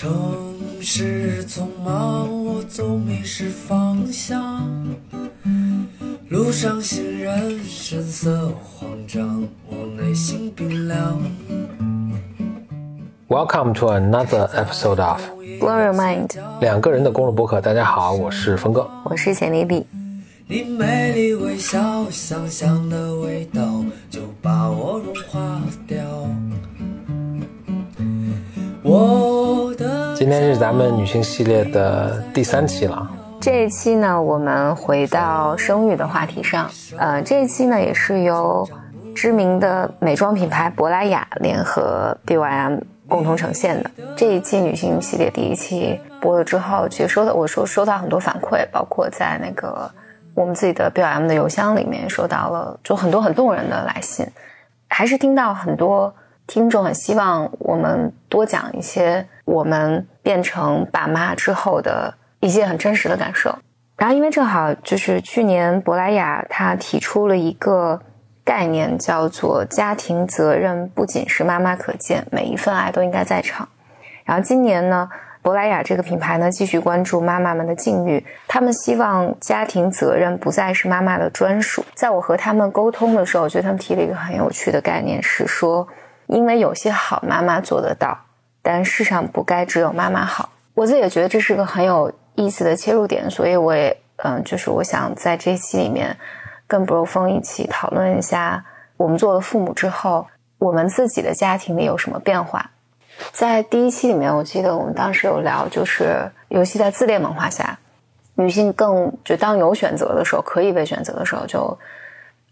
城市匆忙，我总迷失方向。路上行人神色慌张，我内心冰凉。Welcome to another episode of Blow Your Mind，两个人的公路博客。大家好，我是峰哥。我是简丽丽。你美丽微笑，香香的味道就把我融化掉。我的今天是咱们女性系列的第三期了，这一期呢，我们回到生育的话题上。呃，这一期呢，也是由知名的美妆品牌珀莱雅联合 BYM 共同呈现的。这一期女性系列第一期播了之后，其实收到我说收到很多反馈，包括在那个我们自己的 BYM 的邮箱里面收到了就很多很动人的来信，还是听到很多听众很希望我们多讲一些我们变成爸妈之后的一些很真实的感受。然后，因为正好就是去年珀莱雅它提出了一个概念，叫做家庭责任不仅是妈妈可见，每一份爱都应该在场。然后今年呢，珀莱雅这个品牌呢继续关注妈妈们的境遇，他们希望家庭责任不再是妈妈的专属。在我和他们沟通的时候，我觉得他们提了一个很有趣的概念，是说，因为有些好妈妈做得到，但世上不该只有妈妈好。我自己也觉得这是个很有意思的切入点，所以我也嗯，就是我想在这期里面跟 Bro 峰一起讨论一下，我们做了父母之后，我们自己的家庭里有什么变化。在第一期里面，我记得我们当时有聊，就是尤其在自恋文化下，女性更就当有选择的时候，可以被选择的时候，就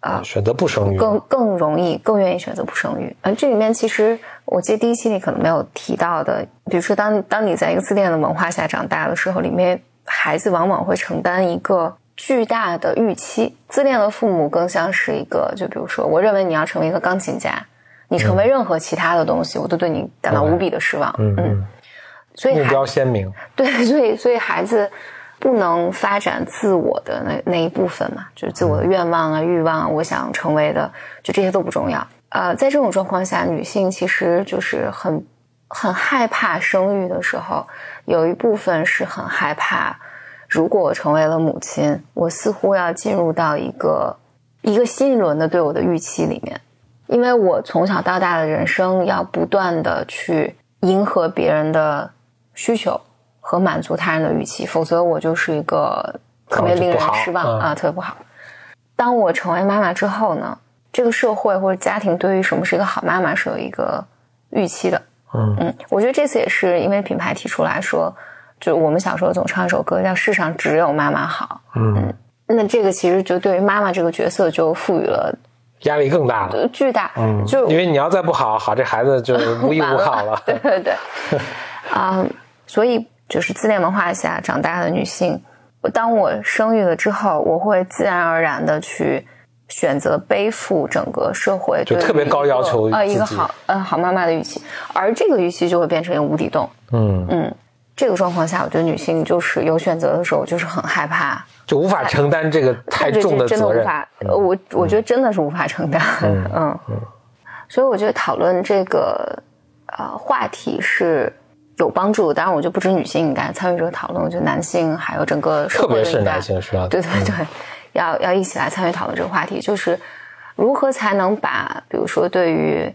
啊选择不生育，更更容易、更愿意选择不生育。嗯，这里面其实我记得第一期里可能没有提到的，比如说当当你在一个自恋的文化下长大的时候，里面孩子往往会承担一个巨大的预期。自恋的父母更像是一个，就比如说，我认为你要成为一个钢琴家，你成为任何其他的东西，我都对你感到无比的失望。嗯嗯，目所以目标鲜明，对，所以所以孩子不能发展自我的那那一部分嘛，就是自我的愿望啊、欲望啊，我想成为的，就这些都不重要。呃，在这种状况下，女性其实就是很很害怕生育的时候，有一部分是很害怕，如果我成为了母亲，我似乎要进入到一个一个新一轮的对我的预期里面，因为我从小到大的人生要不断的去迎合别人的需求和满足他人的预期，否则我就是一个特别令人失望、啊，特别不好。当我成为妈妈之后呢，这个社会或者家庭对于什么是一个好妈妈是有一个预期的。嗯嗯，我觉得这次也是因为品牌提出来说，就我们小时候总唱一首歌叫“世上只有妈妈好嗯，”，那这个其实就对于妈妈这个角色就赋予了压力更大了。呃巨大，嗯，就因为你要再不好，好这孩子就无依无靠了。对对对，啊、所以就是自恋文化下长大的女性，当我生育了之后，我会自然而然的去选择背负整个社会对就特别高要求一个呃一个自己好呃好妈妈的预期，而这个预期就会变成一个无底洞。嗯，嗯，这个状况下，我觉得女性就是有选择的时候，就是很害怕就无法承担这个太重的责任。无法，呃我我觉得真的是无法承担。嗯所以我觉得讨论这个呃话题是有帮助。当然，我就不止女性应该参与这个讨论，我觉得男性还有整个社特别会的应该是男性需要对对对，要要一起来参与讨论这个话题，就是如何才能把，比如说对于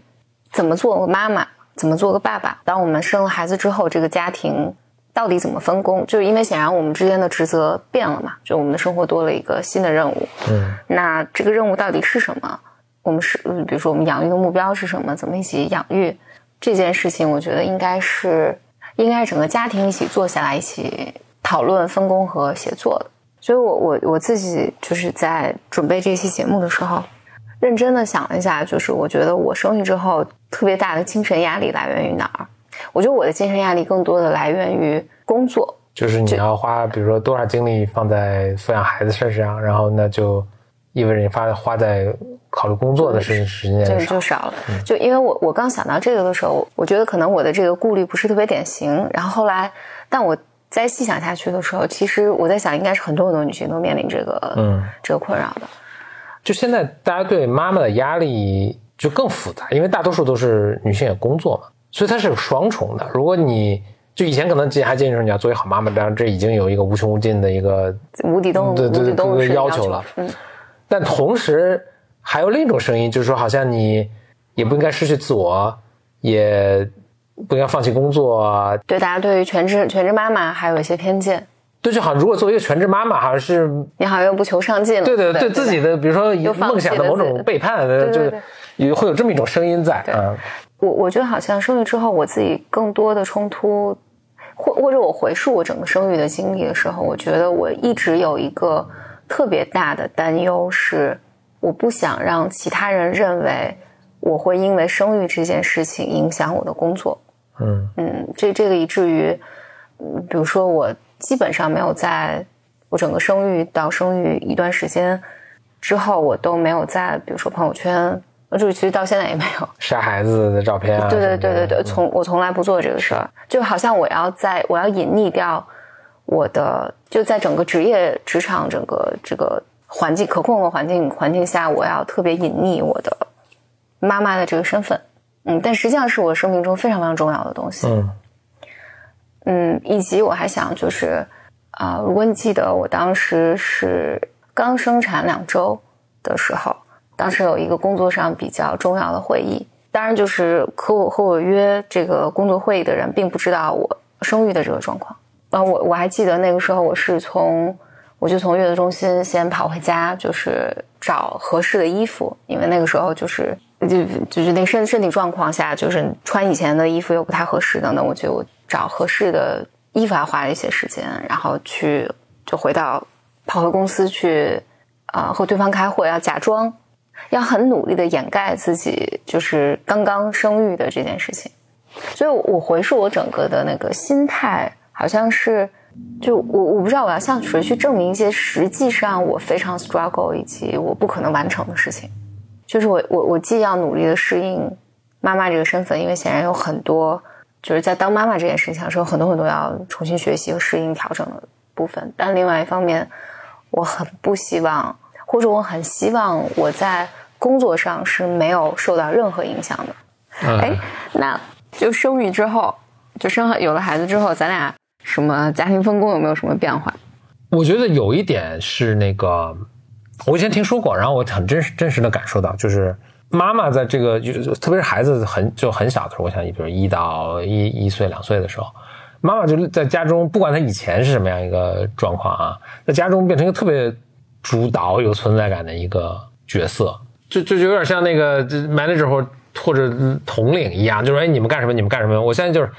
怎么做个妈妈，怎么做个爸爸，当我们生了孩子之后，这个家庭到底怎么分工？就是因为显然我们之间的职责变了嘛，就我们的生活多了一个新的任务。嗯，那这个任务到底是什么？我们是，嗯比如说我们养育的目标是什么？怎么一起养育这件事情？我觉得应该是应该是整个家庭一起坐下来一起讨论、分工和协作的。所以我我我自己就是在准备这期节目的时候，认真的想了一下，就是我觉得我生育之后特别大的精神压力来源于哪儿？我觉得我的精神压力更多的来源于工作，就是你要花，比如说多少精力放在抚养孩子身上，然后那就意味着你花花在考虑工作的事时间这个少就。少了。就因为我我刚想到这个的时候，我觉得可能我的这个顾虑不是特别典型。然后后来，但我再细想下去的时候，其实我在想，应该是很多很多女性都面临这个嗯，这个困扰的。就现在大家对妈妈的压力就更复杂，因为大多数都是女性也工作嘛，所以它是有双重的。如果你就以前可能还坚持说你要做一个好妈妈，当然这已经有一个无穷无尽的一个无底洞，对对对要求求了嗯，但同时还有另一种声音，就是说好像你也不应该失去自我，也不应该放弃工作。对大家对于全职全职妈妈还有一些偏见，对，就好像如果作为一个全职妈妈，好像是你好像又不求上进了，对对对对自己的，比如说梦想的某种背叛，对就对。也会有这么一种声音在啊。我我觉得好像生育之后，我自己更多的冲突，或或者我回溯我整个生育的经历的时候，我觉得我一直有一个特别大的担忧是，我不想让其他人认为我会因为生育这件事情影响我的工作。嗯嗯，这这个以至于，嗯，比如说我基本上没有在我整个生育到生育一段时间之后，我都没有在比如说朋友圈，呃就是其实到现在也没有。晒孩子的照片啊，对对对对对，从我从来不做这个事儿，就好像我要在我要隐匿掉我的，就在整个职业职场整个这个环境可控的环境环境下，我要特别隐匿我的妈妈的这个身份。嗯，但实际上是我生命中非常非常重要的东西。嗯嗯，以及我还想就是啊、如果你记得我当时是刚生产两周的时候，当时有一个工作上比较重要的会议，当然就是和我和我约这个工作会议的人并不知道我生育的这个状况。啊，我我还记得那个时候我是从我就从月子中心先跑回家，就是找合适的衣服，因为那个时候就是就就是那身身体状况下，就是穿以前的衣服又不太合适等等，我就找合适的衣服还花了一些时间，然后去就回到跑回公司去啊、和对方开会，要假装要很努力的掩盖自己就是刚刚生育的这件事情。所以我，我回溯我整个的那个心态，好像是，就我我不知道我要向谁去证明一些实际上我非常 struggle 以及我不可能完成的事情。就是我我我既要努力的适应妈妈这个身份，因为显然有很多就是在当妈妈这件事情上是有很多很多要重新学习和适应调整的部分，但另外一方面，我很不希望，或者我很希望我在工作上是没有受到任何影响的。嗯哎，那就生育之后，就生了有了孩子之后，咱俩什么家庭分工有没有什么变化？我觉得有一点是那个，我以前听说过，然后我很真实真实的感受到，就是妈妈在这个，就特别是孩子很就很小的时候，我想，你比如一到一一岁两岁的时候，妈妈就在家中，不管她以前是什么样一个状况啊，在家中变成一个特别主导、有存在感的一个角色，就就有点像那个 manager 或或者统领一样，就是哎你们干什么你们干什么。我现在就是，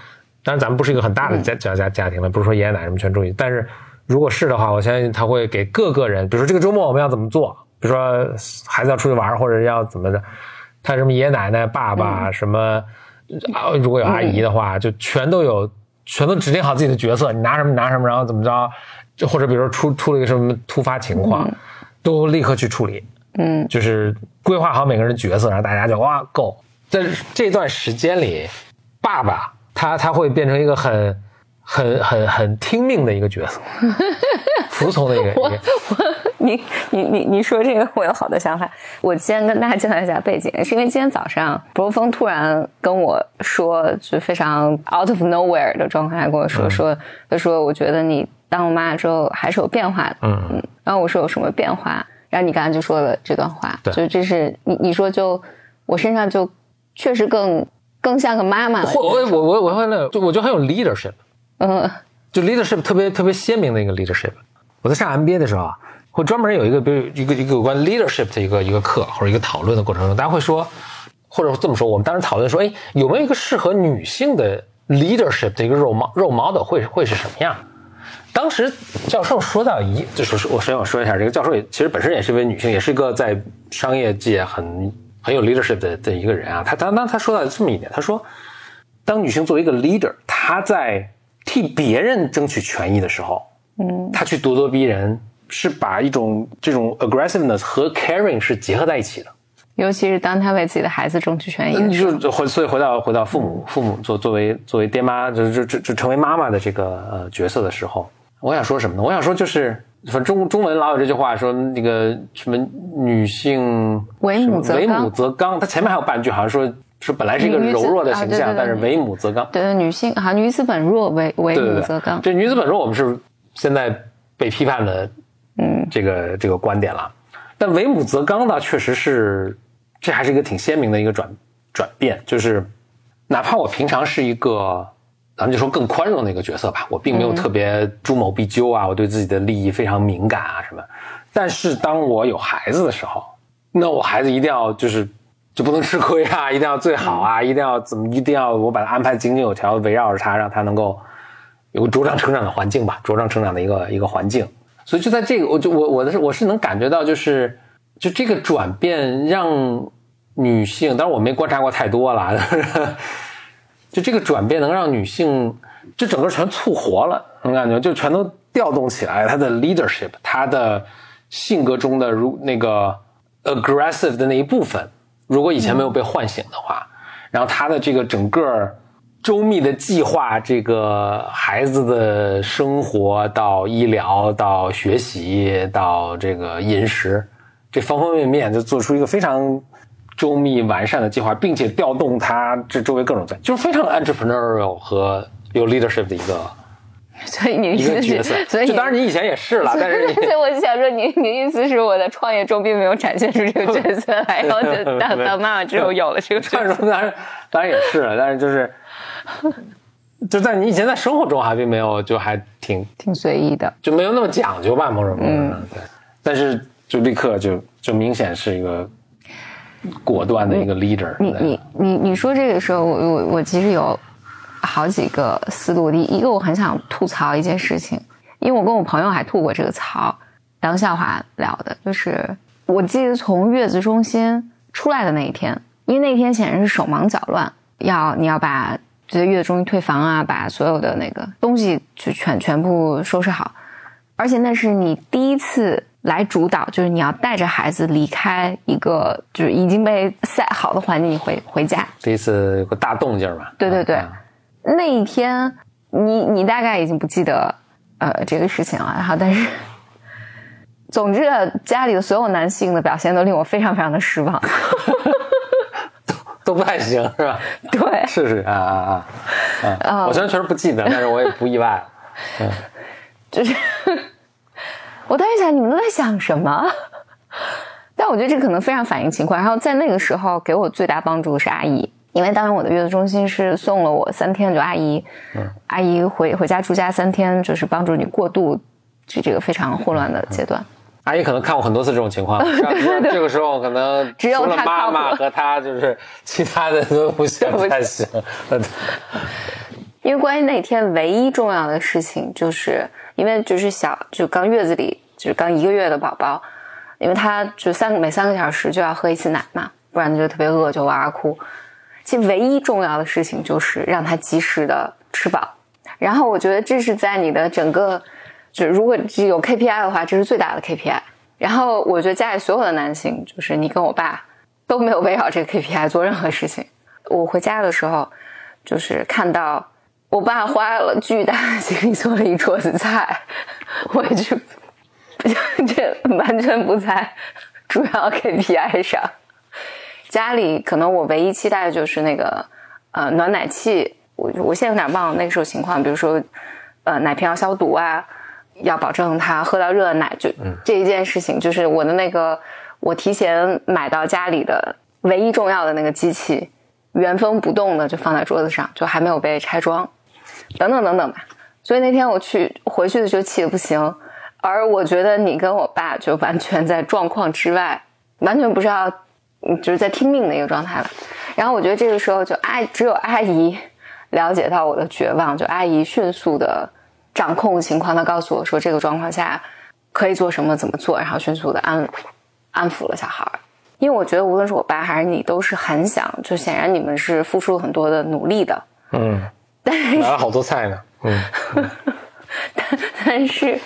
当然咱们不是一个很大的家家家家庭了，不是说爷爷奶奶什么全注意，但是如果是的话，我相信他会给各个人，比如说这个周末我们要怎么做，比如说孩子要出去玩或者要怎么着，他什么爷爷奶奶、爸爸什么啊，如果有阿姨的话，就全都有，全都指定好自己的角色，你拿什么拿什么，然后怎么着，就或者比如说出出了一个什么突发情况，都立刻去处理。嗯，就是规划好每个人的角色，然后大家就哇够。在这段时间里，爸爸他他会变成一个很很很很听命的一个角色，服从的一个一我。我你你你你说这个我有好多想法。我先跟大家介绍一下背景，是因为今天早上博峰突然跟我说，就非常 out of nowhere 的状态跟我说、说，他说我觉得你当我妈妈之后还是有变化的。嗯嗯，然后我说有什么变化？然后你刚才就说了这段话，对就这是你你说就我身上就确实更更像个妈妈了。或我我我我会那个，就我觉得很有 leadership，嗯就 leadership 特别特别鲜明的一个 leadership。我在上 MBA 的时候啊，会专门有一个比如一个一个有关 leadership 的一个一个课或者一个讨论的过程中，大家会说，或者这么说，我们当时讨论说，哎，有没有一个适合女性的 leadership 的一个 role mo- role model 会会是什么样？当时教授说到一，就是我首先我说一下，这个教授也其实本身也是一位女性，也是一个在商业界很很有 leadership 的的一个人啊。他他当他说到这么一点，他说，当女性作为一个 leader，她在替别人争取权益的时候，嗯她去咄咄逼人，是把一种这种 aggressiveness 和 caring 是结合在一起的。尤其是当他为自己的孩子争取权益的你，就就回，所以回到回到父母，父母作作为作为爹妈，就就就就成为妈妈的这个呃角色的时候，我想说什么呢？我想说就是，反正中中文老有这句话说那个什么女性为母则刚为母则刚，它前面还有半句好像说说本来是一个柔弱的形象，啊对对对但是为母则刚。对女性啊，女子本弱，为为母则刚。这女子本弱，我们是现在被批判的，嗯，这个这个观点了。但为母则刚呢，确实是这还是一个挺鲜明的一个转转变，就是哪怕我平常是一个，咱们就说更宽容的一个角色吧，我并没有特别诸谋必究啊，我对自己的利益非常敏感啊什么。但是当我有孩子的时候，那我孩子一定要就是就不能吃亏啊，一定要最好啊，一定要怎么，一定要我把他安排井井有条，围绕着他，让他能够有个茁壮成长的环境吧，茁壮成长的一个一个环境。所以就在这个，我就我我的是我是能感觉到，就是就这个转变让女性，当然我没观察过太多了，就这个转变能让女性就整个全促活了，能感觉就全都调动起来，她的 leadership，她的性格中的如那个 aggressive 的那一部分，如果以前没有被唤醒的话，然后她的这个整个周密的计划，这个孩子的生活到医疗到学习到这个饮食，这方方面面就做出一个非常周密完善的计划，并且调动他这周围各种在，就是非常 entrepreneurial 和有 leadership 的一个 所以你一个角色。，所以就当然你以前也是了，但是你所以我就想说你，你的意思是我在创业中并没有展现出这个角色来，然后就当 当妈妈之后有了这个角色。当然当然也是了，但是就是就在你以前在生活中还并没有，就还挺挺随意的。就没有那么讲究吧，某种程度上对，但是就立刻就就明显是一个果断的一个 leader 你对你你你说这个时候，我我我其实有好几个思路。第一个，我很想吐槽一件事情，因为我跟我朋友还吐过这个槽，当笑话聊的，就是我记得从月子中心出来的那一天，因为那天显然是手忙脚乱，要你要把这月子中心退房啊，把所有的那个东西就全全部收拾好，而且那是你第一次来主导，就是你要带着孩子离开一个就是已经被 set 好的环境，你回回家。这一次有个大动静嘛，对对对啊那一天，你你大概已经不记得呃这个事情了，然后但是，总之啊家里的所有男性的表现都令我非常非常的失望。都都不太行是吧？对，是是啊啊啊啊！我虽然确实不记得，但是我也不意外了。就是我当时想，你们都在想什么？但我觉得这可能非常反映情况。然后在那个时候，给我最大帮助的是阿姨，因为当时我的月子中心是送了我三天，就阿姨，阿姨回回家住家三天，就是帮助你过渡这这个非常混乱的阶段。阿姨可能看过很多次这种情况，像这个时候可能只有她妈妈和她，就是其他的都不行，不太行。因为关于那天唯一重要的事情，就是因为就是小就刚月子里就是刚一个月的宝宝，因为他就三每三个小时就要喝一次奶嘛，不然他就特别饿就哇哇哭。其实唯一重要的事情就是让他及时的吃饱，然后我觉得这是在你的整个就如果只有 KPI 的话，这是最大的 KPI。然后我觉得家里所有的男性，就是你跟我爸都没有围绕这个 KPI 做任何事情。我回家的时候，就是看到我爸花了巨大的精力做了一桌子菜，我也就 这完全不在主要 KPI 上。家里可能我唯一期待的就是那个呃暖奶器，我我现在有点忘了那个时候情况，比如说呃奶瓶要消毒啊，要保证他喝到热的奶，就这一件事情，就是我的那个我提前买到家里的唯一重要的那个机器，原封不动的就放在桌子上，就还没有被拆装，等等等等吧。所以那天我去回去的时候气得不行，而我觉得你跟我爸就完全在状况之外，完全不知道，就是在听命的一个状态了。然后我觉得这个时候就阿只有阿姨了解到我的绝望，就阿姨迅速的掌控情况，她告诉我说这个状况下可以做什么，怎么做，然后迅速的安安抚了小孩儿。因为我觉得无论是我爸还是你，都是很想，就显然你们是付出了很多的努力的，嗯，买了好多菜呢。嗯，但是，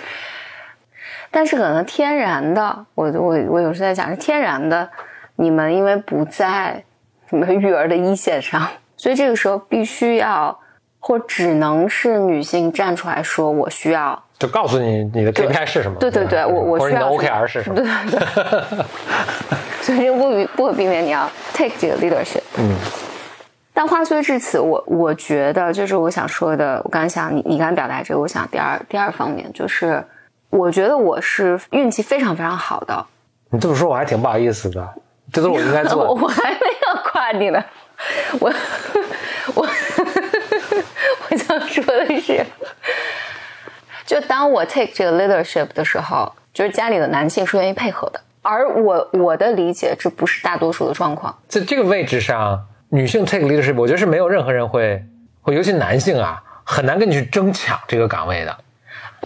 但是可能天然的，我我我有时在想，是天然的，你们因为不在你们育儿的一线上，所以这个时候必须要，或只能是女性站出来说，我需要，就告诉你你的 KPI 是什么。对对对，我我或者你的需要 OKR 是什么？对对对，所以这个不不可避免你要 take 这个 leadership。嗯，但话虽至此，我我觉得就是我想说的，我刚才想你你刚才表达这个，我想第二第二方面就是，我觉得我是运气非常非常好的，你这么说我还挺不好意思的，这都是我应该做的。我还没有夸你呢，我我 我想说的是，就当我 take 这个 leadership 的时候，就是家里的男性是愿意配合的，而我我的理解，这不是大多数的状况。在这个位置上，女性 take leadership，我觉得是没有任何人会，会尤其男性啊，很难跟你去争抢这个岗位的，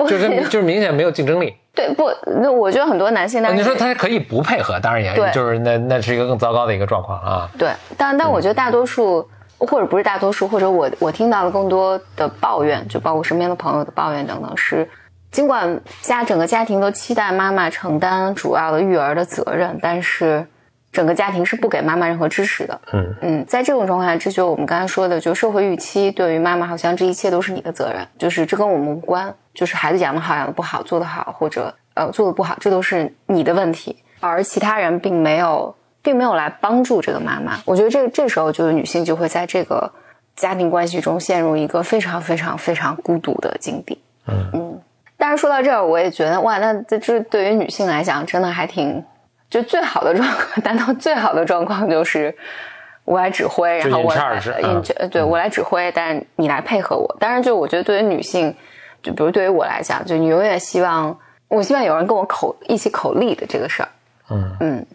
就是就是明显没有竞争力。对不？那我觉得很多男性，但是你说他可以不配合，当然也对就是那那是一个更糟糕的一个状况啊。对，但但我觉得大多数，或者不是大多数，或者我我听到的更多的抱怨，就包括身边的朋友的抱怨等等，是尽管家整个家庭都期待妈妈承担主要的育儿的责任，但是整个家庭是不给妈妈任何支持的。嗯嗯，在这种状况下，这就我们刚才说的，就社会预期对于妈妈好像这一切都是你的责任，就是这跟我们无关，就是孩子养得好养得不好，做得好或者呃做得不好，这都是你的问题，而其他人并没有并没有来帮助这个妈妈。我觉得这这时候就是女性就会在这个家庭关系中陷入一个非常非常非常孤独的境地。嗯嗯，但是说到这儿，我也觉得哇，那这这对于女性来讲，真的还挺就最好的状况。难道最好的状况就是我来指挥，然后我来嗯对我来指挥，但是你来配合我。当然，就我觉得对于女性，就比如对于我来讲，就你永远希望，我希望有人跟我口一起口力的这个事儿。嗯嗯，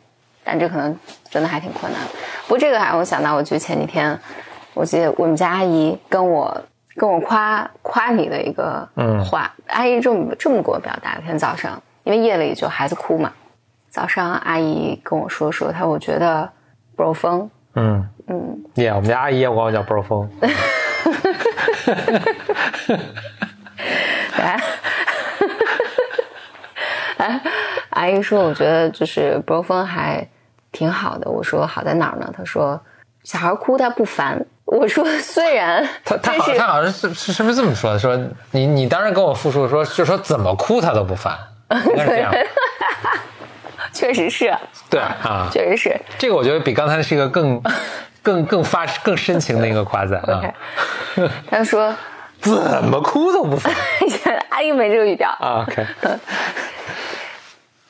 但这可能真的还挺困难的。不过这个还让我想到，我记得前几天，我记得我们家阿姨跟我跟我夸夸你的一个嗯话，阿姨这么这么给我表达。那天早上，因为夜里就孩子哭嘛，早上阿姨跟我说说，她我觉得 bro 风，嗯嗯，耶，我们家阿姨也管我叫 bro 风。来 哎，阿姨说，我觉得就是 bro 风还挺好的。我说好在哪儿呢？她说小孩哭他不烦。我说虽然 他他好他好像是是是不是这么说的？说你你当时跟我复述说，就说怎么哭他都不烦，应该是这样。确实是，对啊，确实是。这个我觉得比刚才是一个更 更更发更深情的一个夸赞啊。他说怎么哭都不烦 阿姨没这个语调。啊？OK，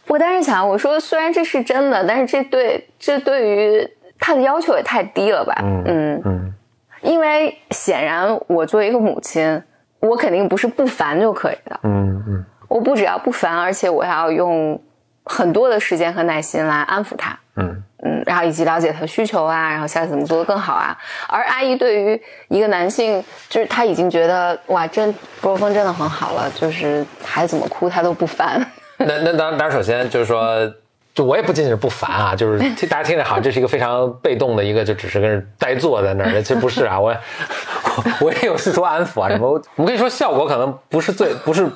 我当时想，我说虽然这是真的，但是这对这对于他的要求也太低了吧？嗯嗯因为显然我作为一个母亲，我肯定不是不烦就可以的。嗯嗯我不只要不烦，而且我要用很多的时间和耐心来安抚他。嗯嗯，然后以及了解他的需求啊，然后下次怎么做的更好啊。而阿姨对于一个男性，就是他已经觉得哇，真波峰真的很好了，就是孩子怎么哭他都不烦。那那当然，当然，首先就是说，就我也不仅仅是不烦啊，就是 听大家听着好像这是一个非常被动的一个，就只是跟人呆坐在那儿的，其实不是啊，我 我我也有试图安抚啊什么，我我跟你说，效果可能不是最不是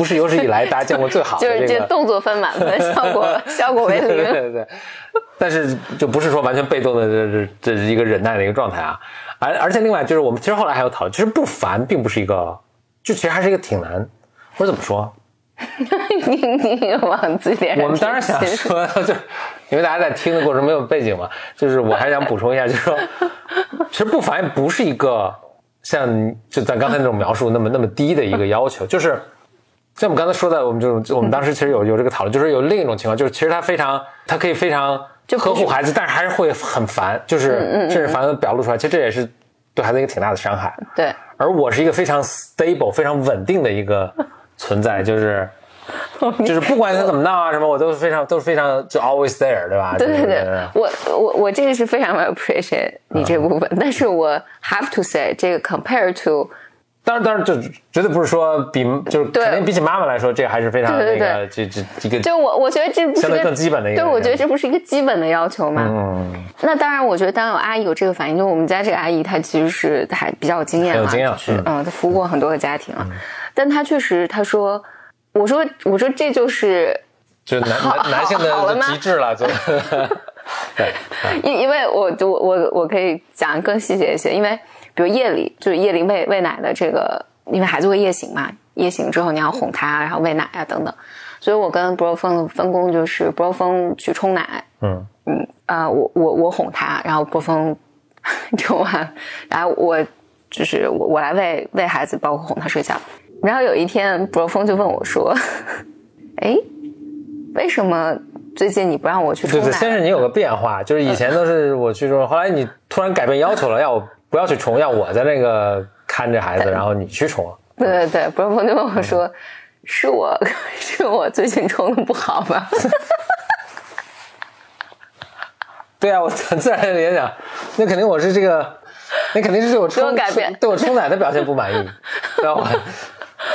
不是有史以来大家见过最好的 就是这这个。动作分满分，效果 效果为对零。对对对，但是就不是说完全被动的，这这这是一个忍耐的一个状态啊。而而且另外就是我们其实后来还有讨论，其实不烦并不是一个，就其实还是一个挺难，或者怎么说？你你往自己脸上我们当然想说，就因为大家在听的过程没有背景嘛，就是我还想补充一下，就是说，其实不烦不是一个像就咱刚才那种描述那么那么低的一个要求，就是像我们刚才说的，我们就我们当时其实有有这个讨论，就是有另一种情况，就是其实他非常他可以非常就呵护孩子，但是还是会很烦，就是甚至烦的表露出来，其实这也是对孩子一个挺大的伤害。对，而我是一个非常 stable、非常稳定的一个存在，就是 就是不管他怎么闹啊什么，我都是非常都是非常就 always there，对吧？对对对，我我我这个是非常 appreciate 你这部分，但是我 have to say 这个 compare to 当然当然，就绝对不是说比就是对。肯定比起妈妈来说，这还是非常对对那个这这一个就我我觉得这不是个相对更基本的一个对，我觉得这不是一个基本的要求嘛？嗯。那当然，我觉得当有阿姨有这个反应，就我们家这个阿姨她其实是还比较有经验嘛，有经验就是嗯。嗯，她服务过很多个家庭啊，但她确实她说，我说我说这就是就是男好男男性的极致了，就 对因因为我我我我可以讲更细节一些，因为比如夜里就是夜里喂喂奶的这个，因为孩子会夜醒嘛，夜醒之后你要哄他，然后喂奶啊等等，所以我跟 bro 峰的分工就是 bro 峰去冲奶，嗯嗯啊、我我我哄他，然后 bro 峰 冲完，然后我就是我我来喂喂孩子，包括哄他睡觉。然后有一天，博峰就问我说：“哎，为什么最近你不让我去冲奶对对，？”先是你有个变化，就是以前都是我去冲，后来你突然改变要求了，要我不要去冲，要我在那个看着孩子，然后你去冲。对对对，博峰就问我说：“是我 是我最近冲的不好吧？” 对啊，我很自然的联想，那肯定我是这个，那肯定是对我对我冲改变。对我冲奶的表现不满意，然后我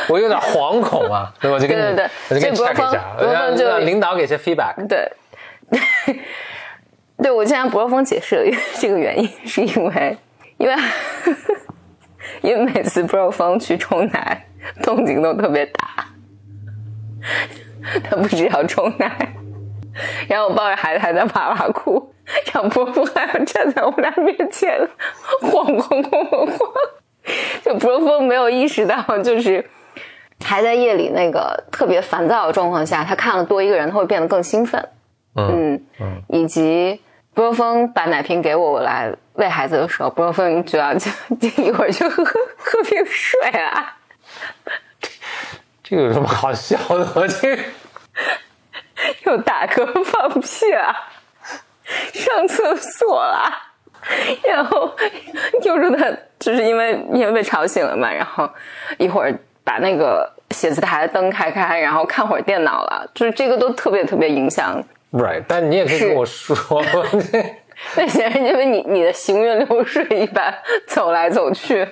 我有点惶恐啊，所以我就跟你对对对。我就跟你峰一下，让就让领导给些 feedback。对，对我现在不若峰解释了这个原因，是因为因为 因为每次不若峰去冲奶，动静都特别大，他不只要冲奶，然后我抱着孩子还在哇哇哭，然后伯父还要站在我们俩面前晃晃晃晃晃，就伯父没有意识到，就是还在夜里那个特别烦躁的状况下，他看了多一个人，他会变得更兴奋。嗯嗯，以及不若峰把奶瓶给我，我来喂孩子的时候，不若峰就要就就一会儿就喝喝瓶水啊。这个有什么好笑的？我这个又打嗝放屁了，上厕所了，然后又说他就是因为因为被吵醒了嘛，然后一会儿把那个写字台的灯开开，然后看会儿电脑了，就是这个都特别特别影响 right，但你也可以跟我说，那显然因为你你的行云流水一般走来走去，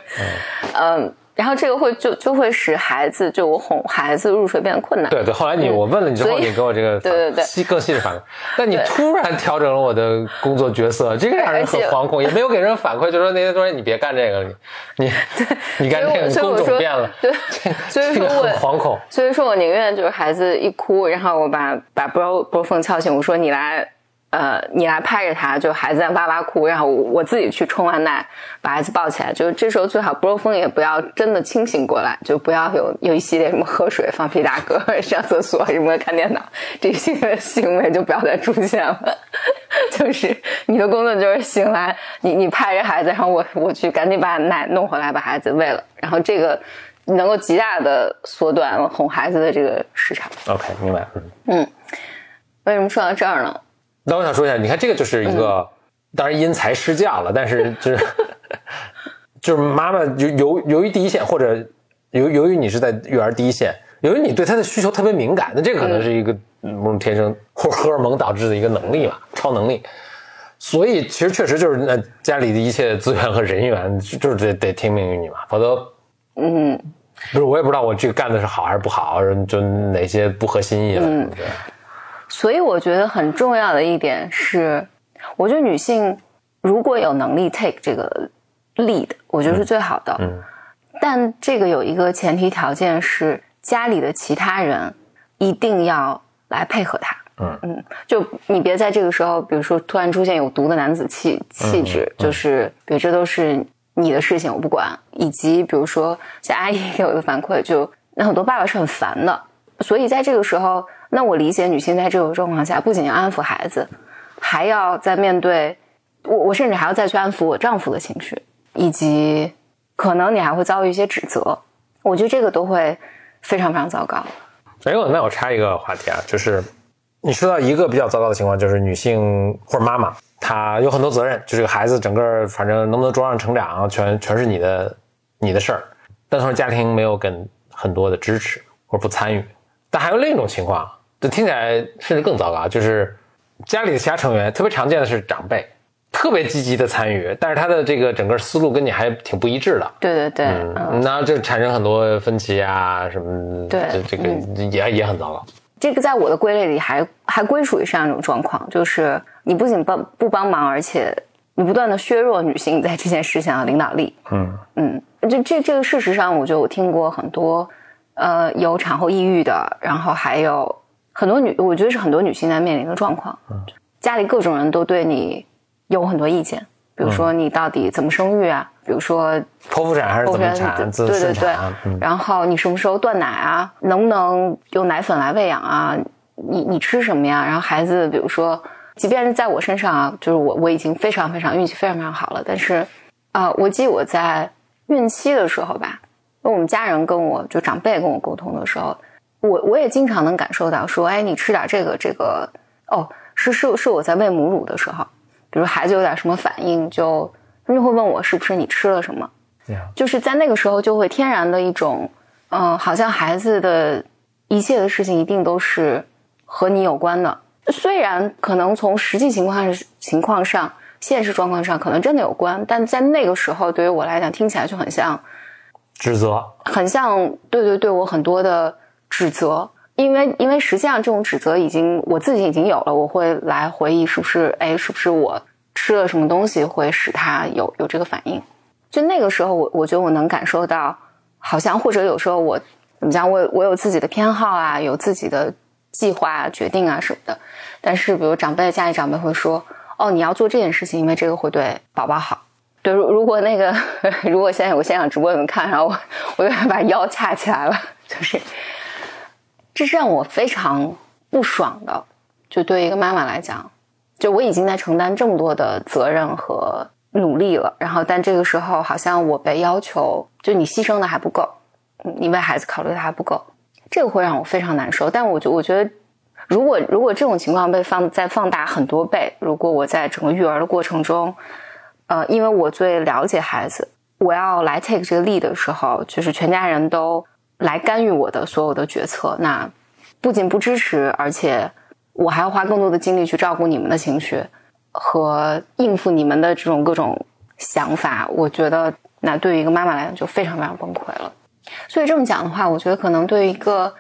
嗯。然后这个会就就会使孩子就我哄孩子入睡变得困难。对对，后来你我问了你之后，你给我这个 对对对细更细的反馈，但你突然调整了我的工作角色，这个让人很惶恐，也没有给人反馈，就说那些东西你别干这个了，你 你你干这个，你工种变了，对，所以说我很惶恐。所以说我宁愿就是孩子一哭，然后我把把波波凤敲醒，我说你来，呃，你来拍着他，就孩子在哇哇哭，然后我我自己去冲完奶，把孩子抱起来。就是这时候最好波峰也不要真的清醒过来，就不要有有一系列什么喝水、放屁、打嗝、上厕所什么看电脑这些行为就不要再出现了。就是你的工作就是醒来，你你拍着孩子，然后我我去赶紧把奶弄回来，把孩子喂了，然后这个能够极大的缩短哄孩子的这个时长。OK，明白。嗯，为什么说到这儿呢？那我想说一下，你看这个就是一个，当然因材施教了，但是就是 就是妈妈由由由于第一线，或者由由于你是在育儿第一线，由于你对他的需求特别敏感，那这个可能是一个某种天生或荷尔蒙导致的一个能力吧，超能力。所以其实确实就是那家里的一切资源和人员就是得得听命于你嘛，否则嗯，不是我也不知道我这个干的是好还是不好，就哪些不合心意了。嗯。对所以我觉得很重要的一点是，我觉得女性如果有能力 take 这个 lead，我觉得是最好的。嗯但这个有一个前提条件是，家里的其他人一定要来配合他。嗯嗯，就你别在这个时候，比如说突然出现有毒的男子气气质，嗯就是比如这都是你的事情，我不管。以及比如说，像阿姨给我一个反馈，就那很多爸爸是很烦的，所以在这个时候，那我理解女性在这种状况下，不仅要安抚孩子，还要在面对我，我甚至还要再去安抚我丈夫的情绪，以及可能你还会遭遇一些指责。我觉得这个都会非常非常糟糕。哎呦，那我插一个话题啊，就是你说到一个比较糟糕的情况，就是女性或者妈妈，她有很多责任，就这个孩子整个反正能不能茁壮成长，全全是你的你的事儿。但同时家庭没有跟很多的支持或者不参与。但还有另一种情况，这听起来甚至更糟糕，就是家里的其他成员，特别常见的是长辈，特别积极的参与，但是他的这个整个思路跟你还挺不一致的。对对对，嗯嗯，那就产生很多分歧啊，什么对这这个也也很糟糕。这个在我的归类里还还归属于这样一种状况，就是你不仅帮不帮忙，而且你不断的削弱女性在这件事上的领导力。嗯嗯，这这这个事实上，我觉得我听过很多，呃，有产后抑郁的，然后还有很多女，我觉得是很多女性在面临的状况。家里各种人都对你有很多意见，比如说你到底怎么生育啊，比如说剖腹产还是怎么对产？对对对然后你什么时候断奶啊？能不能用奶粉来喂养啊？你你吃什么呀？然后孩子，比如说即便是在我身上啊，就是我我已经非常非常运气非常非常好了，但是啊、我记得我在孕期的时候吧，我们家人跟我就长辈跟我沟通的时候，我我也经常能感受到说，哎，你吃点这个这个，哦，是是是我在喂母乳的时候，比如孩子有点什么反应，就他们就会问我是不是你吃了什么，就是在那个时候就会天然的一种，嗯、好像孩子的一切的事情一定都是和你有关的。虽然可能从实际情况情况上、现实状况上可能真的有关，但在那个时候对于我来讲，听起来就很像，指责，很像对对对我很多的指责。因为因为实际上这种指责已经我自己已经有了，我会来回忆是不是哎是不是我吃了什么东西会使他有有这个反应。就那个时候我，我觉得我能感受到，好像或者有时候我怎么讲，我我有自己的偏好啊，有自己的计划、啊、决定啊什么的。但是，比如长辈家里长辈会说：“哦，你要做这件事情，因为这个会对宝宝好。”对，如如果那个 如果现在有个现场直播你们看，然后我我有点把 腰掐起来了，就是这是让我非常不爽的。就对一个妈妈来讲，就我已经在承担这么多的责任和努力了，然后但这个时候好像我被要求，就你牺牲的还不够，你为孩子考虑的还不够，这个会让我非常难受。但我觉我觉得，如果如果这种情况被放再放大很多倍，如果我在整个育儿的过程中，呃，因为我最了解孩子，我要来 take 这个 lead 的时候，就是全家人都来干预我的所有的决策，那不仅不支持，而且我还要花更多的精力去照顾你们的情绪和应付你们的这种各种想法。我觉得，那对于一个妈妈来讲就非常非常崩溃了。所以这么讲的话，我觉得可能对于一个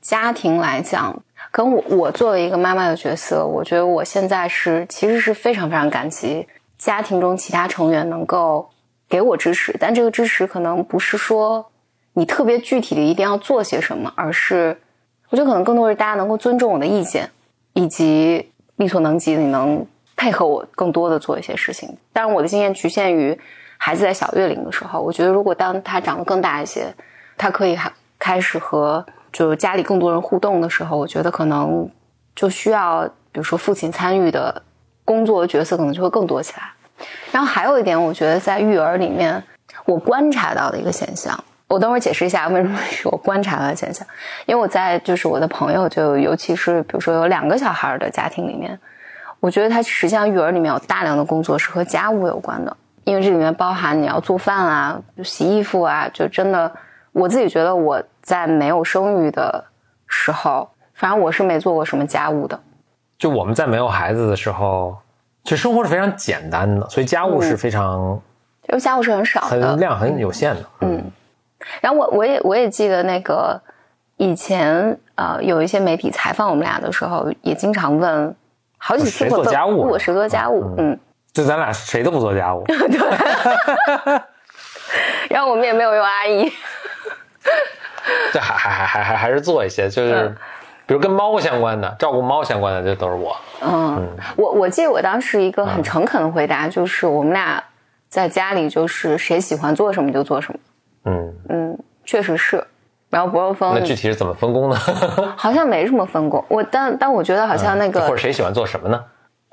家庭来讲，跟我我作为一个妈妈的角色，我觉得我现在是其实是非常非常感激家庭中其他成员能够给我支持，但这个支持可能不是说你特别具体的一定要做些什么，而是我觉得可能更多是大家能够尊重我的意见，以及力所能及的你能配合我更多的做一些事情。当然，我的经验局限于孩子在小月龄的时候，我觉得如果当他长得更大一些，他可以还开始和就家里更多人互动的时候，我觉得可能就需要比如说父亲参与的工作角色可能就会更多起来。然后还有一点，我觉得在育儿里面，我观察到的一个现象，我等会儿解释一下为什么是我观察到的现象。因为我在就是我的朋友，就尤其是比如说有两个小孩的家庭里面，我觉得他实际上育儿里面有大量的工作是和家务有关的，因为这里面包含你要做饭啊、洗衣服啊，就真的我自己觉得我在没有生育的时候，反正我是没做过什么家务的。就我们在没有孩子的时候，其实生活是非常简单的，所以家务是非常、因为家务是很少的，很量很有限的。嗯，然后我我也我也记得那个以前呃有一些媒体采访我们俩的时候，也经常问好几次谁做家务我谁做家务，嗯，就咱俩谁都不做家务，对。然后我们也没有用阿姨，这还还还还还还是做一些，就是、嗯。比如跟猫相关的、照顾猫相关的，这都是我。嗯，我我记得我当时一个很诚恳的回答就是我们俩在家里就是谁喜欢做什么就做什么，嗯，嗯，确实是。然后博若峰那具体是怎么分工呢？好像没什么分工，我但但我觉得好像那个或者谁喜欢做什么呢？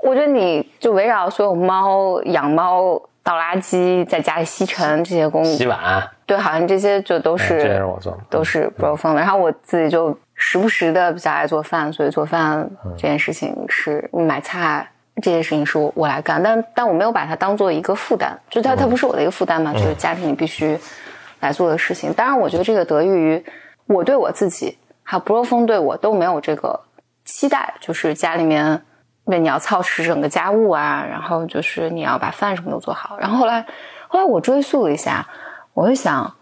我觉得你就围绕所有猫、养猫、倒垃圾、在家里吸尘这些工，洗碗，对，好像这些就都哎是、这些是我做的。都是 bro 风的。然后我自己就时不时的比较爱做饭，所以做饭这件事情是买菜这些事情是我我来干，但但我没有把它当做一个负担，就它它不是我的一个负担嘛，就是家庭里必须来做的事情。当然，我觉得这个得益于我对我自己，还有 bro 风对我都没有这个期待，就是家里面。为，你要操持整个家务啊，然后就是你要把饭什么都做好。然后后来，后来我追溯了一下，我就想，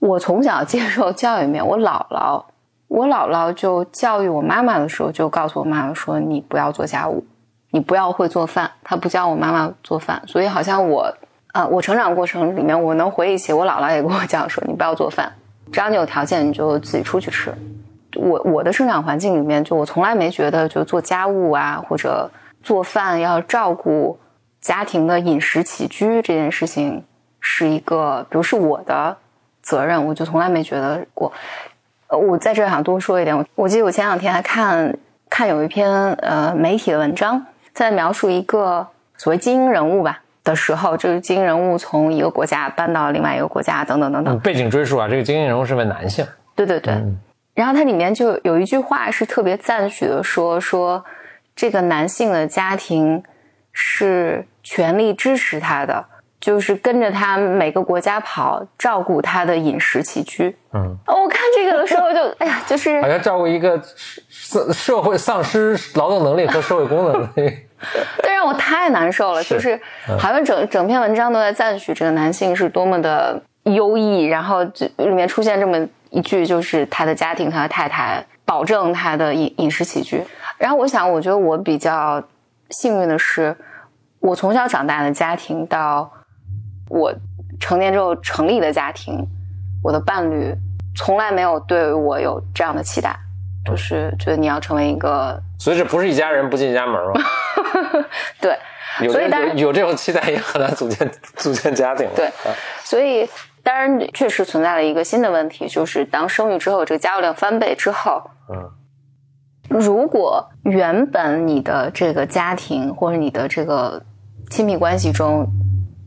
我从小接受教育面，我姥姥，我姥姥就教育我妈妈的时候，就告诉我妈妈说，你不要做家务，你不要会做饭。她不教我妈妈做饭，所以好像我，啊、我成长过程里面，我能回忆起我姥姥也跟我讲说，你不要做饭，只要你有条件，你就自己出去吃。我我的生长环境里面，就我从来没觉得就做家务啊，或者做饭要照顾家庭的饮食起居这件事情是一个，比如是我的责任，我就从来没觉得过。呃，我在这儿想多说一点，我我记得我前两天还看看有一篇呃媒体的文章，在描述一个所谓精英人物吧的时候，就是精英人物从一个国家搬到另外一个国家，等等等等。背景追溯啊，这个精英人物是位男性。对对对。然后它里面就有一句话是特别赞许的，说说这个男性的家庭是全力支持他的。就是跟着他每个国家跑，照顾他的饮食起居。嗯，我看这个的时候就，哎呀，就是好像照顾一个社社会丧失劳动能力和社会功能。对，让我太难受了。就是好像整整篇文章都在赞许这个男性是多么的优异，然后里面出现这么一句，就是他的家庭，他的太太保证他的饮饮食起居。然后我想，我觉得我比较幸运的是，我从小长大的家庭到。我成年之后成立的家庭，我的伴侣从来没有对我有这样的期待，就是觉得你要成为一个，所以这不是一家人不进一家门吗？对，所以当然有这种期待也很难组建 组建家庭。对，所以当然确实存在了一个新的问题，就是当生育之后，这个家务量翻倍之后，嗯，如果原本你的这个家庭或者你的这个亲密关系中。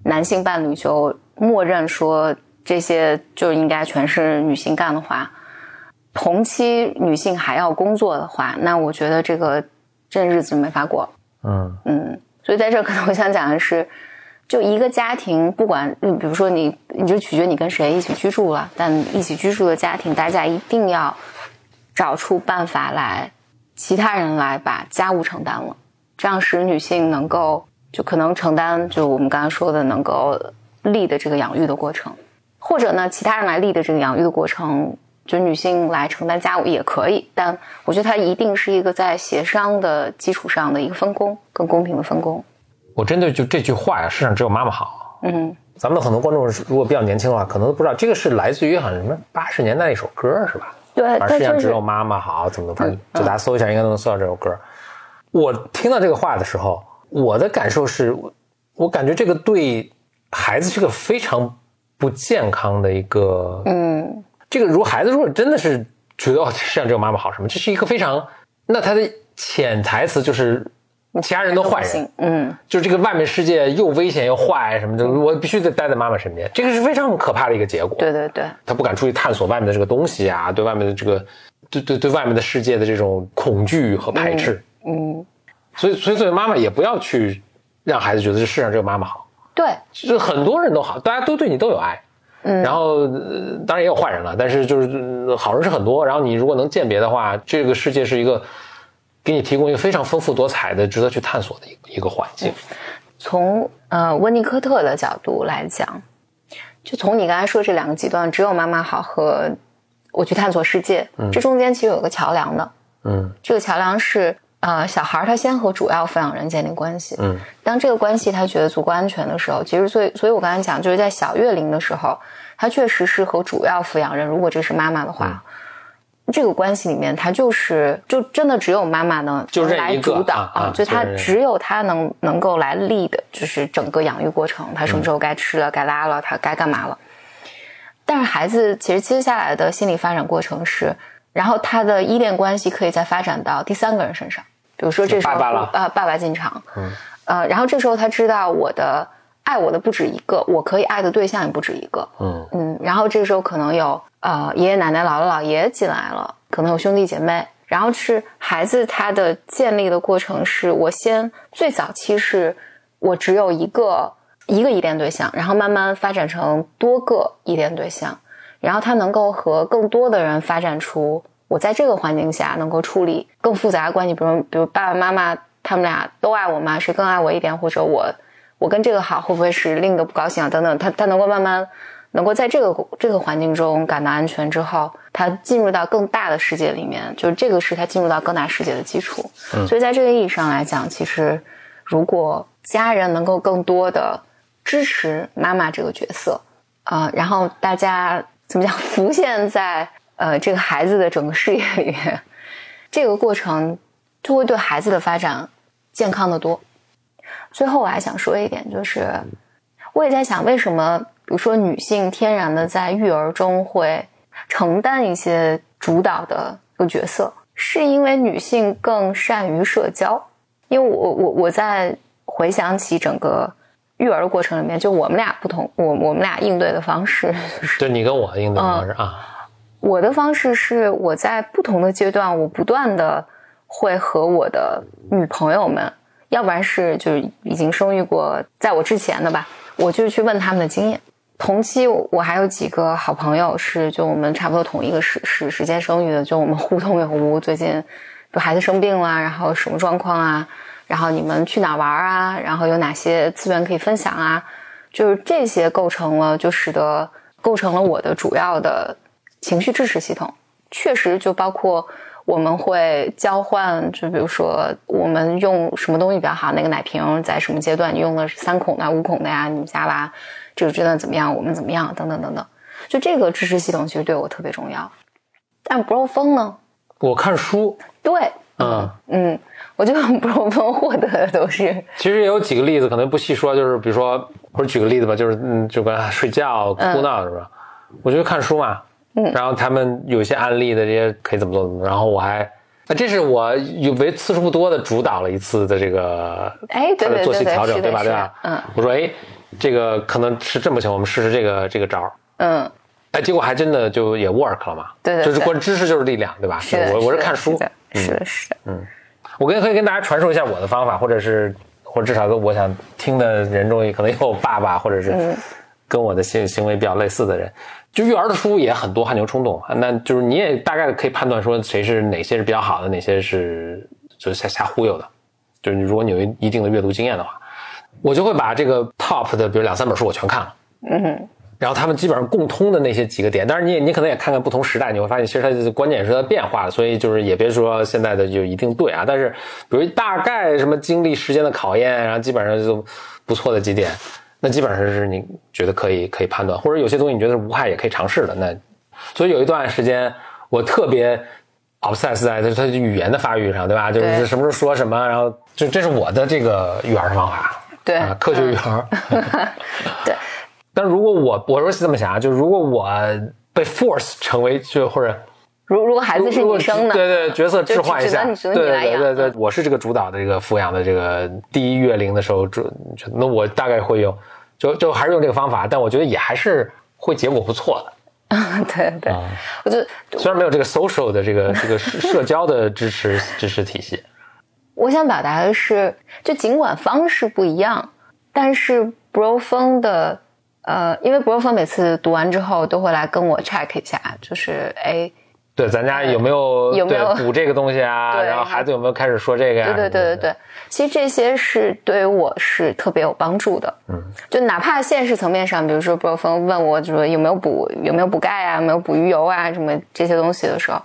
男性伴侣就默认说这些就应该全是女性干的话，同期女性还要工作的话，那我觉得这个这日子没法过。嗯嗯，所以在这可能我想讲的是，就一个家庭，不管比如说你，你就取决你跟谁一起居住了，但一起居住的家庭，大家一定要找出办法来，其他人来把家务承担了，这样使女性能够。就可能承担，就我们刚才说的能够立的这个养育的过程，或者呢，其他人来立的这个养育的过程，就女性来承担家务也可以。但我觉得它一定是一个在协商的基础上的一个分工，更公平的分工。我针对就这句话呀，世上只有妈妈好。嗯，咱们的很多观众如果比较年轻的话，可能都不知道这个是来自于好像什么八十年代一首歌是吧？对，世上只有妈妈好，怎么反正就大家搜一下，应该都能搜到这首歌。我听到这个话的时候。我的感受是，我感觉这个对孩子是个非常不健康的一个，嗯，这个如果孩子如果真的是觉得哦，世上只有妈妈好什么，这是一个非常，那他的潜台词就是其他人都坏人，嗯，就是这个外面世界又危险又坏什么的，我必须得待在妈妈身边，这个是非常可怕的一个结果。对对对，他不敢出去探索外面的这个东西啊，对外面的这个，对对对外面的世界的这种恐惧和排斥，嗯。所以，所以作为妈妈也不要去让孩子觉得这世上只有妈妈好。对，就是很多人都好，大家都对你都有爱。嗯，然后当然也有坏人了，但是就是好人是很多。然后你如果能鉴别的话，这个世界是一个给你提供一个非常丰富多彩的、值得去探索的一个一个环境。从呃温尼科特的角度来讲，就从你刚才说这两个极端，只有妈妈好和我去探索世界，这中间其实有个桥梁的。嗯，这个桥梁是。呃，小孩他先和主要抚养人建立关系。嗯，当这个关系他觉得足够安全的时候，其实所以，所以我刚才讲，就是在小月龄的时候，他确实是和主要抚养人，如果这是妈妈的话，这个关系里面，他就是就真的只有妈妈能来主导啊，就他只有他能能够来 lead，，就是整个养育过程，他什么时候该吃了，该拉了，他该干嘛了。但是孩子其实接下来的心理发展过程是，然后他的依恋关系可以再发展到第三个人身上。比如说这时候啊，爸爸进场，嗯，呃，然后这时候他知道我的爱我的不止一个，我可以爱的对象也不止一个，嗯嗯，然后这个时候可能有呃爷爷奶奶、姥姥姥爷进来了，可能有兄弟姐妹，然后是孩子他的建立的过程是，我先最早期是我只有一个一个依恋对象，然后慢慢发展成多个依恋对象，然后他能够和更多的人发展出。我在这个环境下能够处理更复杂的关系，比如比如爸爸妈妈他们俩都爱我吗？谁更爱我一点？或者我我跟这个好会不会是另一个不高兴啊？等等，他他能够慢慢能够在这个这个环境中感到安全之后，他进入到更大的世界里面，就是这个是他进入到更大世界的基础。所以在这个意义上来讲，其实如果家人能够更多的支持妈妈这个角色啊，然后大家怎么讲 浮现在。呃，这个孩子的整个事业里面，这个过程就会对孩子的发展健康的多。最后，我还想说一点，就是我也在想，为什么比如说女性天然的在育儿中会承担一些主导的一个角色，是因为女性更善于社交。因为我我我在回想起整个育儿的过程里面，就我们俩不同，我我们俩应对的方式，就 是就你跟我的应对方式啊，我的方式是我在不同的阶段，我不断的会和我的女朋友们，要不然是就是已经生育过在我之前的吧，我就去问他们的经验。同期我还有几个好朋友是就我们差不多同一个时时时间生育的，就我们互通有无。最近就孩子生病了，然后什么状况啊？然后你们去哪玩啊？然后有哪些资源可以分享啊？就是这些构成了，就使得构成了我的主要的情绪支持系统。确实，就包括我们会交换，就比如说我们用什么东西比较好，那个奶瓶在什么阶段你用的是三孔的、五孔的呀？你们家娃这个阶段怎么样？我们怎么样？等等等等。就这个支持系统其实对我特别重要。但不漏风呢？我看书，对，嗯。嗯，我觉得不容易获得的都是其实也有几个例子，可能不细说，就是比如说，或者举个例子吧，就是嗯，就跟睡觉哭闹是吧？我觉得看书嘛，嗯，然后他们有一些案例的这些可以怎么做怎么，然后我还，那这是我有为次数不多的主导了一次的这个哎，对他的作息调整，对吧？对吧？嗯我说哎，这个可能是这么行，我们试试这个这个招儿。嗯，哎，结果还真的就也 work 了嘛？对对对就是关知识就是力量，对吧？是的，我我是看书，的是的，是的，我跟可以跟大家传授一下我的方法，或者是或者至少跟我想听的人中，可能有我爸爸，或者是嗯跟我的行行为比较类似的人。就育儿的书也很多，汗牛充栋，那就是你也大概可以判断说谁是哪些是比较好的，哪些是就是瞎瞎忽悠的。就是如果你有一一定的阅读经验的话，我就会把这个 top 的，比如两三本书我全看了。嗯然后他们基本上共通的那些几个点，当然你也你可能也看看不同时代，你会发现其实它的观点是在变化的，所以就是也别说现在的就一定对啊，但是比如大概什么经历时间的考验，然后基本上就不错的几点，那基本上是你觉得可以可以判断，或者有些东西你觉得是无害也可以尝试的，那所以有一段时间我特别 obsess 在它它语言的发育上，对吧？就是对什么时候说什么，然后就这是我的这个育儿方法，对啊，科学育儿。对。但如果我我是这么想啊，就如果我被 force 成为就或者如如果孩子是女生呢？对对，角色置换一下，对对对对，嗯我是这个主导的这个抚养的这个第一月龄的时候，就那我大概会用，就就还是用这个方法，但我觉得也还是会结果不错的。对对，啊我就虽然没有这个 social 的这个这个社社交的支持支持体系，我想表达的是，就尽管方式不一样，但是 Bro 风的呃，因为 Bro 风每次读完之后都会来跟我 check 一下，就是哎，对，咱家有没有有没有对补这个东西啊？对然后孩子有没有开始说这个呀？对对对对对，其实这些是对于我是特别有帮助的。嗯，就哪怕现实层面上，比如说 Bro 风问我，就说有没有补有没有补钙啊，有没有补鱼油啊，什么这些东西的时候，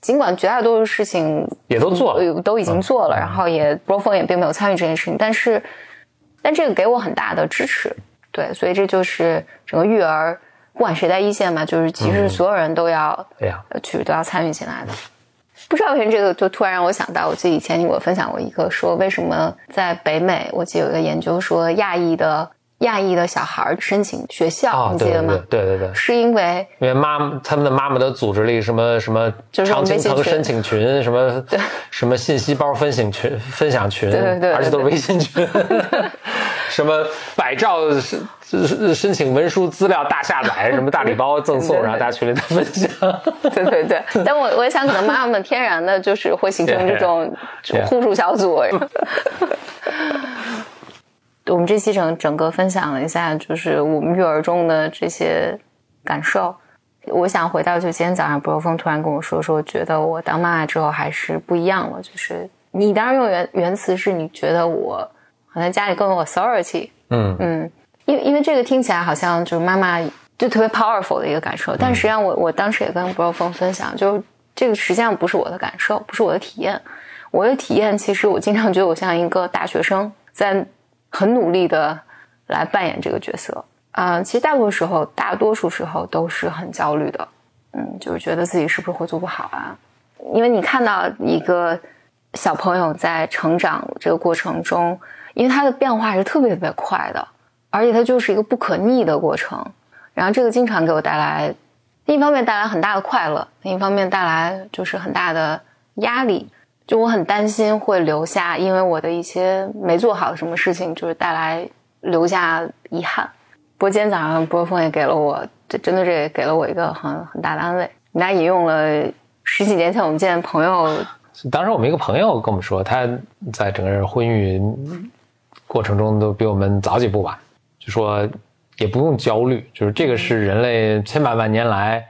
尽管绝大多数事情也都做了。呃都已经做了，然后也 Bro 风也并没有参与这件事情，但是但这个给我很大的支持，对，所以这就是整个育儿，不管谁在一线嘛，就是其实所有人都要对呀，呃去都要参与进来的。不知道为什么这个就突然让我想到，我记得以前你给我分享过一个，说为什么在北美，我记得有一个研究说亚裔的亚裔的小孩申请学校，你记得吗？对对对对。是因为因为妈妈他们的妈妈的组织了一个什么什么就是常青藤申请群，什么什么信息包分享群分享群，对对对对而且都是微信群，什么百兆申申请文书资料大下载，什么大礼包赠送，然后大家群里的分享。对对对，但我我也想，可能妈妈们天然的就是会形成这 种.互助小组。我们这期整整个分享了一下，就是我们育儿中的这些感受。我想回到就今天早上，博若峰突然跟我说，说觉得我当妈妈之后还是不一样了。就是你当然用原原词是你觉得我好像家里更有 authority，嗯嗯，因为因为这个听起来好像就是妈妈就特别 powerful 的一个感受，但实际上我我当时也跟 Bro 峰分享，就是这个实际上不是我的感受，不是我的体验。我的体验其实我经常觉得我像一个大学生，在很努力的来扮演这个角色。啊、其实大多数时候，大多数时候都是很焦虑的，嗯，就是觉得自己是不是会做不好啊？因为你看到一个小朋友在成长这个过程中，因为它的变化是特别特别快的，而且它就是一个不可逆的过程。然后这个经常给我带来，一方面带来很大的快乐，另一方面带来就是很大的压力。就我很担心会留下，因为我的一些没做好的什么事情，就是带来留下遗憾。不过今天早上波峰也给了我，这真的这也给了我一个很很大的安慰。人家引用了十几年前我们见朋友，当时我们一个朋友跟我们说，他在整个人婚育过程中都比我们早几步吧，就说也不用焦虑，就是这个是人类千百万年来。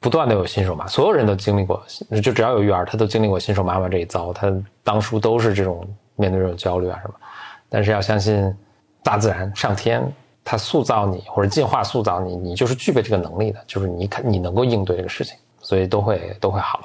不断的有新手妈，所有人都经历过，就只要有育儿，他都经历过新手妈妈这一遭。他当初都是这种面对这种焦虑啊什么，但是要相信大自然、上天，他塑造你或者进化塑造你，你就是具备这个能力的，就是你看你能够应对这个事情，所以都会都会好。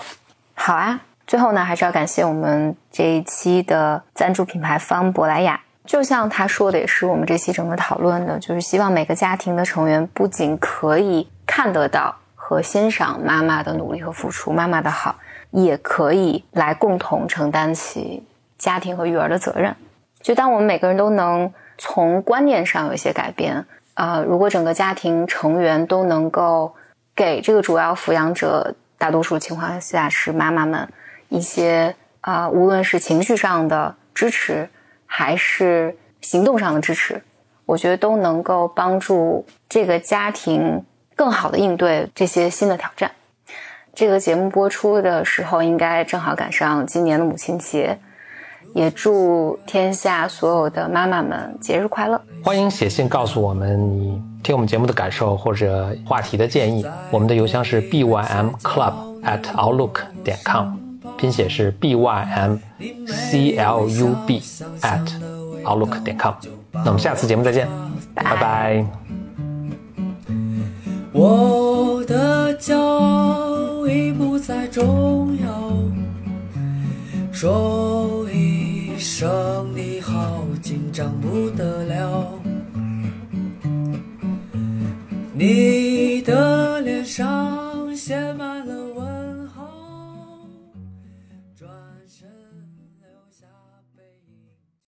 好啊，最后呢，还是要感谢我们这一期的赞助品牌方珀莱雅。就像他说的，也是我们这期整个讨论的，就是希望每个家庭的成员不仅可以看得到。和欣赏妈妈的努力和付出，妈妈的好，也可以来共同承担起家庭和育儿的责任。就当我们每个人都能从观念上有一些改变，啊，如果整个家庭成员都能够给这个主要抚养者，大多数情况下是妈妈们一些啊，无论是情绪上的支持，还是行动上的支持，我觉得都能够帮助这个家庭。更好的应对这些新的挑战。这个节目播出的时候，应该正好赶上今年的母亲节，也祝天下所有的妈妈们节日快乐。欢迎写信告诉我们你听我们节目的感受或者话题的建议。我们的邮箱是 b y m club at outlook 点 com，拼写是 b y m c l u b at outlook 点 com。那我们下次节目再见，拜拜。我的骄傲已不再重要，说一声你好，紧张不得了。你的脸上写满了。